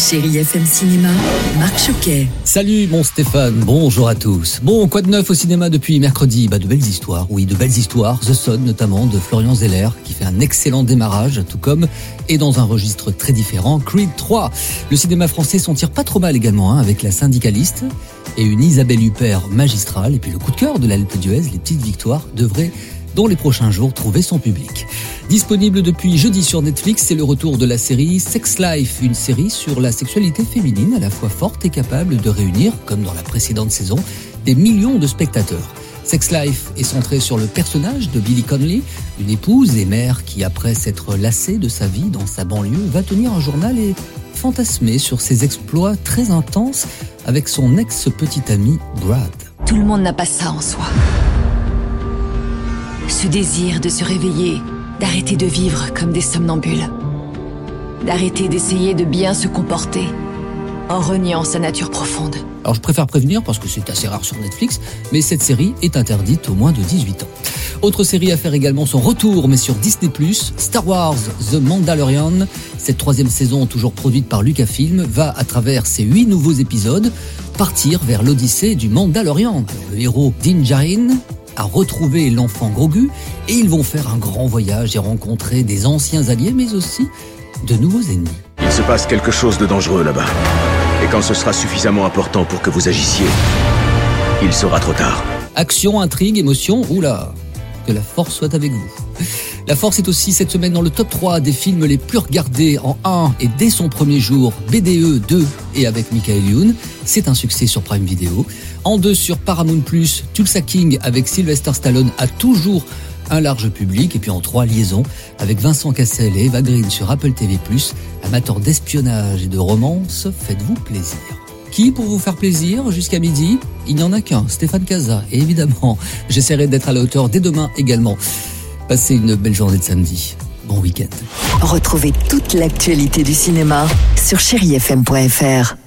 Chérie FM Cinéma, Marc Choquet. Salut mon Stéphane, bonjour à tous. Bon, quoi de neuf au cinéma depuis mercredi? Bah de belles histoires, oui, de belles histoires. The Son notamment de Florian Zeller qui fait un excellent démarrage, tout comme, et dans un registre très différent, Creed 3. Le cinéma français s'en tire pas trop mal également, hein, avec La Syndicaliste et une Isabelle Huppert magistrale. Et puis le coup de cœur de l'Alpe d'Huez, Les Petites Victoires, devrait dans les prochains jours trouver son public. Disponible depuis jeudi sur Netflix, c'est le retour de la série Sex Life, une série sur la sexualité féminine à la fois forte et capable de réunir, comme dans la précédente saison, des millions de spectateurs. Sex Life est centré sur le personnage de Billy Connolly, une épouse et mère qui, après s'être lassée de sa vie dans sa banlieue, va tenir un journal et fantasmer sur ses exploits très intenses avec son ex-petit ami Brad. Tout le monde n'a pas ça en soi. Ce désir de se réveiller, d'arrêter de vivre comme des somnambules. D'arrêter d'essayer de bien se comporter en reniant sa nature profonde. Alors je préfère prévenir parce que c'est assez rare sur Netflix, mais cette série est interdite aux moins de 18 ans. Autre série à faire également son retour, mais sur Disney+, Star Wars The Mandalorian. Cette troisième saison, toujours produite par Lucasfilm, va, à travers ses huit nouveaux épisodes, partir vers l'odyssée du Mandalorian. Le héros Din Djarin a retrouvé l'enfant Grogu et ils vont faire un grand voyage et rencontrer des anciens alliés, mais aussi de nouveaux ennemis. Il se passe quelque chose de dangereux là-bas. Et quand ce sera suffisamment important pour que vous agissiez, il sera trop tard. Action, intrigue, émotion, oula, que la force soit avec vous. La force est aussi cette semaine dans le top 3 des films les plus regardés en 1 et dès son premier jour, BDE 2 et avec Michael Youn. C'est un succès sur Prime Video. En 2 sur Paramount+, Tulsa King avec Sylvester Stallone a toujours un large public. Et puis en 3, Liaison avec Vincent Cassel et Eva Green sur Apple TV+. Amateurs d'espionnage et de romance, faites-vous plaisir. Qui pour vous faire plaisir jusqu'à midi? Il n'y en a qu'un, Stéphane Casa. Et évidemment, j'essaierai d'être à la hauteur dès demain également. Passez une belle journée de samedi. Bon week-end. Retrouvez toute l'actualité du cinéma sur chérifm.fr.